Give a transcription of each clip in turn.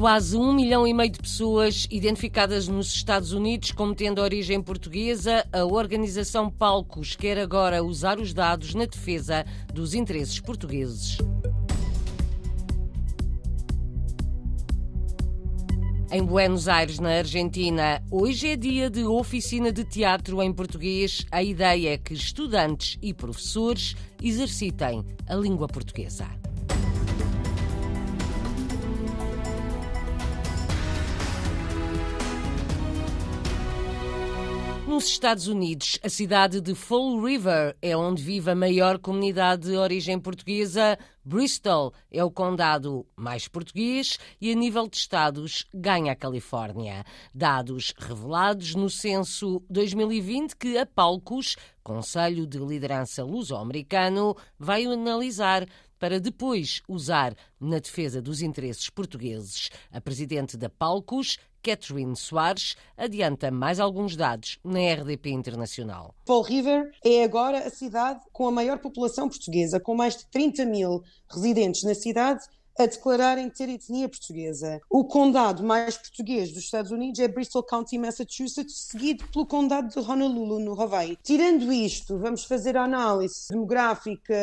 quase um milhão e meio de pessoas identificadas nos Estados Unidos como tendo origem portuguesa, a organização Palcos quer agora usar os dados na defesa dos interesses portugueses. Em Buenos Aires, na Argentina, hoje é dia de oficina de teatro em português. A ideia é que estudantes e professores exercitem a língua portuguesa. Nos Estados Unidos, a cidade de Fall River é onde vive a maior comunidade de origem portuguesa. Bristol é o condado mais português e, a nível de estados, ganha a Califórnia. Dados revelados no censo 2020 que a Palcos, Conselho de Liderança Luso-Americano, vai analisar para depois usar na defesa dos interesses portugueses. A presidente da Palcos, Catherine Soares, adianta mais alguns dados na RDP Internacional. Fall River é agora a cidade com a maior população portuguesa, com mais de 30 mil residentes na cidade a declararem ter etnia portuguesa. O condado mais português dos Estados Unidos é Bristol County, Massachusetts, seguido pelo condado de Honolulu, no Hawaii. Tirando isto, vamos fazer a análise demográfica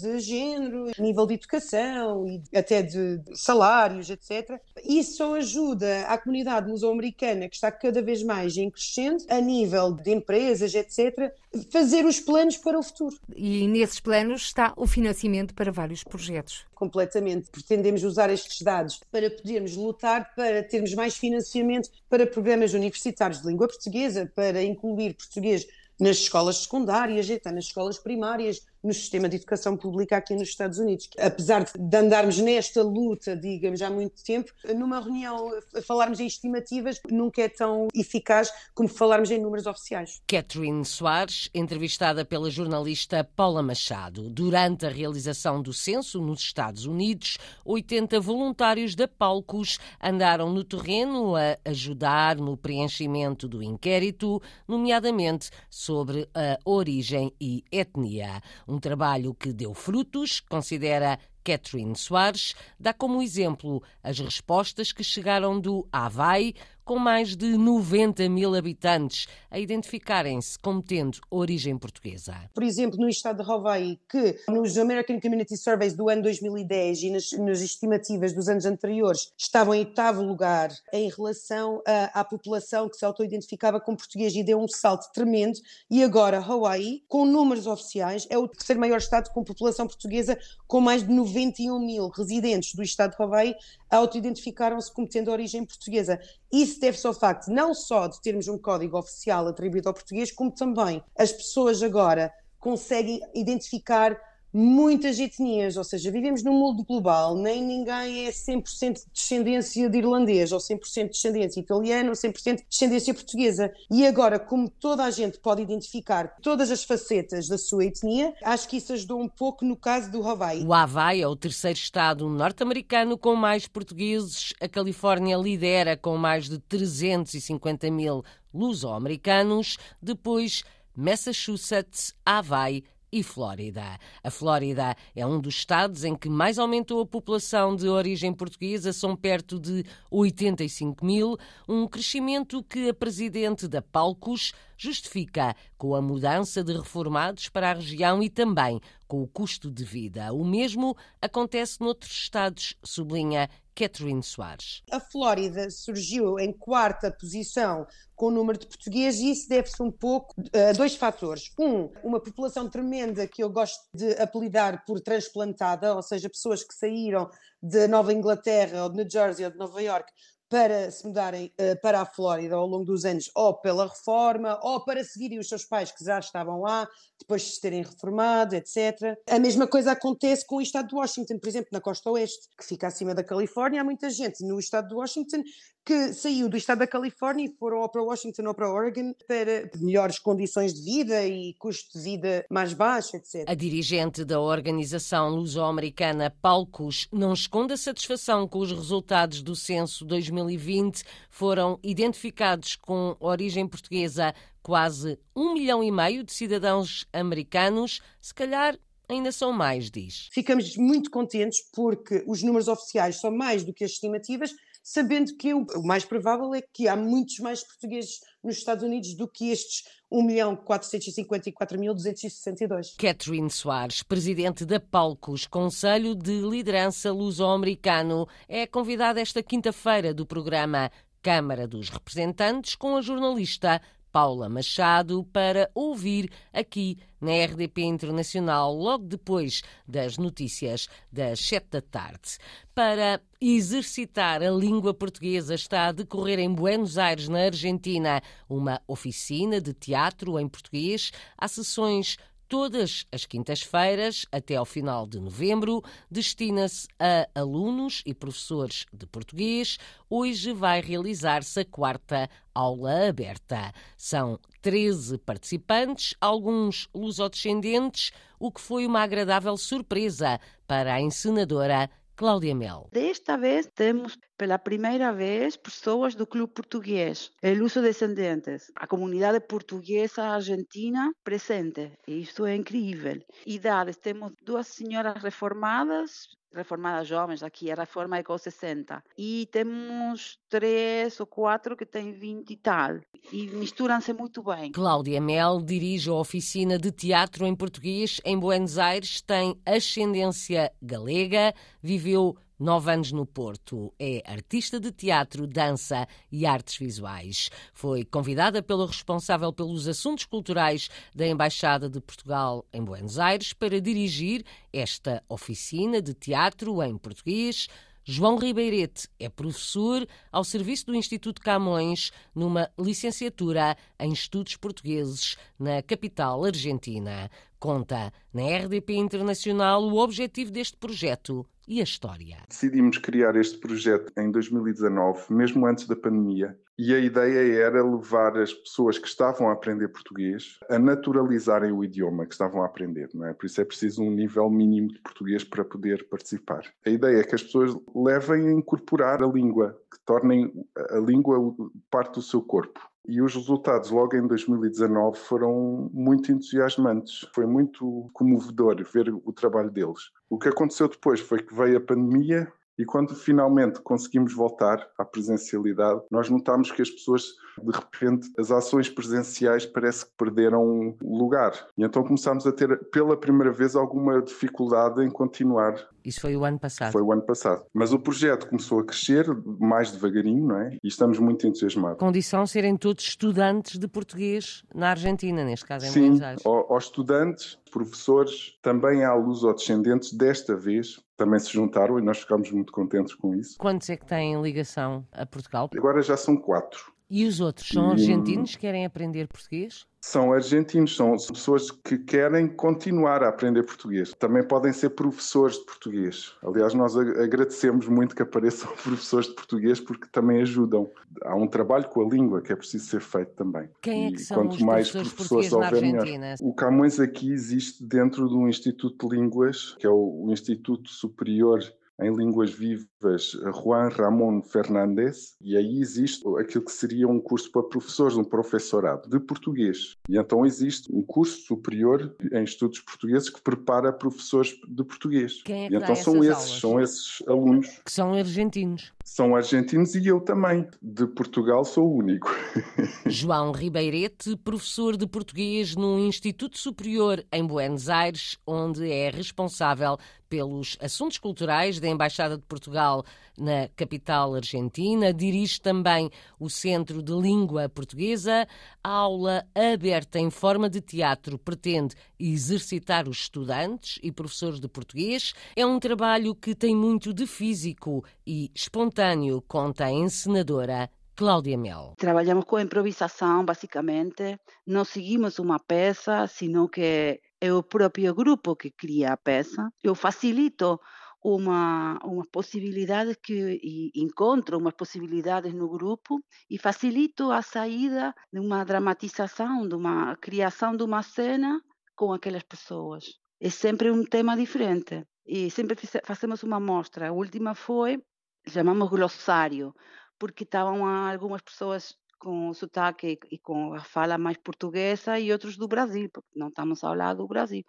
de género, nível de educação e até de salários, etc. Isso ajuda a comunidade muso-americana, que está cada vez mais em crescente, a nível de empresas, etc., fazer os planos para o futuro. E nesses planos está o financiamento para vários projetos. Completamente pretendemos usar estes dados para podermos lutar para termos mais financiamento para programas universitários de língua portuguesa, para incluir português nas escolas secundárias, até nas escolas primárias, no sistema de educação pública aqui nos Estados Unidos. Apesar de andarmos nesta luta, digamos, há muito tempo, numa reunião falarmos em estimativas nunca é tão eficaz como falarmos em números oficiais. Catherine Soares, entrevistada pela jornalista Paula Machado. Durante a realização do censo nos Estados Unidos, 80 voluntários da Palcos andaram no terreno a ajudar no preenchimento do inquérito, nomeadamente sobre a origem e etnia. Um trabalho que deu frutos, considera Catherine Soares, dá como exemplo as respostas que chegaram do Havaí, com mais de 90 mil habitantes a identificarem-se como tendo origem portuguesa. Por exemplo, no estado de Hawaii, que nos American Community Surveys do ano 2010 e nas, nas estimativas dos anos anteriores estavam em oitavo lugar em relação à população que se auto-identificava como português e deu um salto tremendo. E agora, Hawaii, com números oficiais, é o terceiro maior estado com população portuguesa, com mais de 91 mil residentes do estado de Hawaii auto-identificaram-se como tendo origem portuguesa. Isso deve-se ao facto não só de termos um código oficial atribuído ao português, como também as pessoas agora conseguem identificar muitas etnias, ou seja, vivemos num mundo global, nem ninguém é 100% de descendência de irlandês, ou 100% de descendência italiana, ou 100% de descendência portuguesa. E agora, como toda a gente pode identificar todas as facetas da sua etnia, acho que isso ajudou um pouco no caso do Hawaii. O Hawaii é o terceiro estado norte-americano com mais portugueses. A Califórnia lidera com mais de 350 mil luso-americanos. Depois, Massachusetts, Hawaii, e Flórida. A Flórida é um dos estados em que mais aumentou a população de origem portuguesa, são perto de 85 mil, um crescimento que a presidente da Palcos justifica com a mudança de reformados para a região e também com o custo de vida. O mesmo acontece noutros estados, sublinha Catherine Soares. A Flórida surgiu em quarta posição com o número de portugueses e isso deve-se um pouco a dois fatores. Um, uma população tremenda que eu gosto de apelidar por transplantada, ou seja, pessoas que saíram de Nova Inglaterra ou de New Jersey ou de Nova York para se mudarem uh, para a Flórida ao longo dos anos, ou pela reforma, ou para seguirem os seus pais que já estavam lá, depois de se terem reformado, etc. A mesma coisa acontece com o estado de Washington, por exemplo, na costa oeste, que fica acima da Califórnia. Há muita gente no estado de Washington que saiu do estado da Califórnia e foram ou para Washington ou para Oregon para melhores condições de vida e custo de vida mais baixo, etc. A dirigente da organização luso-americana Palcos não esconde a satisfação com os resultados do censo 2020. Foram identificados com origem portuguesa quase um milhão e meio de cidadãos americanos, se calhar ainda são mais, diz. Ficamos muito contentes porque os números oficiais são mais do que as estimativas, sabendo que o mais provável é que há muitos mais portugueses nos Estados Unidos do que estes 1.454.262. Catherine Soares, presidente da Palcos, Conselho de Liderança Luso-Americano, é convidada esta quinta-feira do programa Câmara dos Representantes com a jornalista Paula Machado para ouvir aqui na RDP Internacional, logo depois das notícias das sete da tarde. Para exercitar a língua portuguesa, está a decorrer em Buenos Aires, na Argentina, uma oficina de teatro em português. Há sessões todas as quintas-feiras, até ao final de novembro, destina-se a alunos e professores de português. Hoje vai realizar-se a quarta aula aberta. São 13 participantes, alguns lusodescendentes, o que foi uma agradável surpresa para a encenadora Cláudia Mel. Desta vez temos pela primeira vez pessoas do Clube Português, el uso descendentes, a comunidade portuguesa argentina presente. E isto é incrível. Idades, temos duas senhoras reformadas, reformadas jovens, aqui a reforma é com 60. E temos três ou quatro que têm 20 e tal. E misturam-se muito bem. Cláudia Mel dirige a oficina de teatro em português em Buenos Aires, tem ascendência galega, viveu Nove anos no Porto. É artista de teatro, dança e artes visuais. Foi convidada pelo responsável pelos assuntos culturais da Embaixada de Portugal em Buenos Aires para dirigir esta oficina de teatro em português. João Ribeirete é professor ao serviço do Instituto Camões numa licenciatura em Estudos Portugueses na capital argentina. Conta na RDP Internacional o objetivo deste projeto e a história. Decidimos criar este projeto em 2019, mesmo antes da pandemia, e a ideia era levar as pessoas que estavam a aprender português a naturalizarem o idioma que estavam a aprender, não é? Por isso é preciso um nível mínimo de português para poder participar. A ideia é que as pessoas levem a incorporar a língua, que tornem a língua parte do seu corpo. E os resultados, logo em 2019, foram muito entusiasmantes. Foi muito comovedor ver o trabalho deles. O que aconteceu depois foi que veio a pandemia e quando finalmente conseguimos voltar à presencialidade, nós notamos que as pessoas, de repente, as ações presenciais parece que perderam lugar. E então começámos a ter, pela primeira vez, alguma dificuldade em continuar. Isso foi o ano passado? Foi o ano passado. Mas o projeto começou a crescer mais devagarinho, não é? E estamos muito entusiasmados. Condição serem todos estudantes de português na Argentina, neste caso em Sim, Buenos Aires. Sim, aos estudantes, professores, também há luso-descendentes, desta vez também se juntaram e nós ficámos muito contentes com isso. Quantos é que têm ligação a Portugal? Agora já são quatro. E os outros são argentinos que querem aprender português? São argentinos, são pessoas que querem continuar a aprender português. Também podem ser professores de português. Aliás, nós agradecemos muito que apareçam professores de português porque também ajudam. Há um trabalho com a língua que é preciso ser feito também. Quem é que são quanto os mais professores, professores houver, Argentina? O Camões aqui existe dentro de um Instituto de Línguas, que é o Instituto Superior em línguas vivas Juan Ramón Fernández, e aí existe aquilo que seria um curso para professores, um professorado de português. E então existe um curso superior em estudos portugueses que prepara professores de português. Quem é que e então são esses, aulas? são esses alunos. Que são argentinos. São argentinos e eu também. De Portugal sou o único. João Ribeirete, professor de português no Instituto Superior em Buenos Aires, onde é responsável pelos assuntos culturais da Embaixada de Portugal na capital argentina. Dirige também o Centro de Língua Portuguesa. A aula aberta em forma de teatro pretende exercitar os estudantes e professores de português. É um trabalho que tem muito de físico e espontâneo, conta a encenadora Cláudia Mel. Trabalhamos com improvisação, basicamente. Não seguimos uma peça, sino que é o próprio grupo que cria a peça. Eu facilito uma, umas possibilidades que e encontro umas possibilidades no grupo e facilito a saída de uma dramatização, de uma criação de uma cena com aquelas pessoas. É sempre um tema diferente e sempre fazemos uma mostra. A última foi, chamamos glossário, porque estavam algumas pessoas com sotaque e com a fala mais portuguesa e outros do Brasil, porque não estamos a falar do Brasil.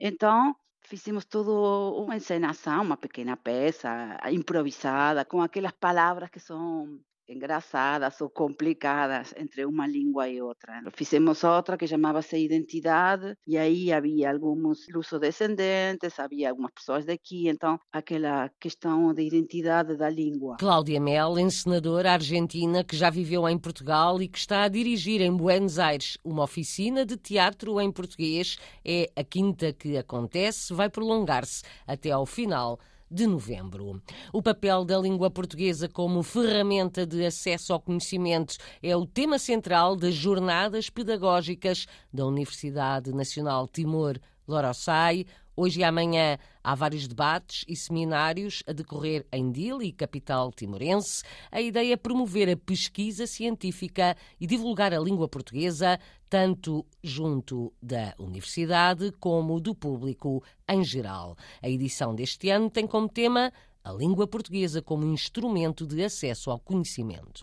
Então, Fizemos todo uma encenação, uma pequena peça improvisada, com aquelas palavras que são engraçadas ou complicadas entre uma língua e outra. Fizemos outra que chamava-se Identidade, e aí havia alguns luso-descendentes, havia algumas pessoas daqui, então aquela questão da identidade da língua. Cláudia Mel, encenadora argentina que já viveu em Portugal e que está a dirigir em Buenos Aires uma oficina de teatro em português. É a quinta que acontece, vai prolongar-se até ao final de novembro. O papel da língua portuguesa como ferramenta de acesso ao conhecimento é o tema central das jornadas pedagógicas da Universidade Nacional Timor Loroçai, Hoje e amanhã há vários debates e seminários a decorrer em Dili, capital timorense. A ideia é promover a pesquisa científica e divulgar a língua portuguesa, tanto junto da universidade como do público em geral. A edição deste ano tem como tema a língua portuguesa como instrumento de acesso ao conhecimento.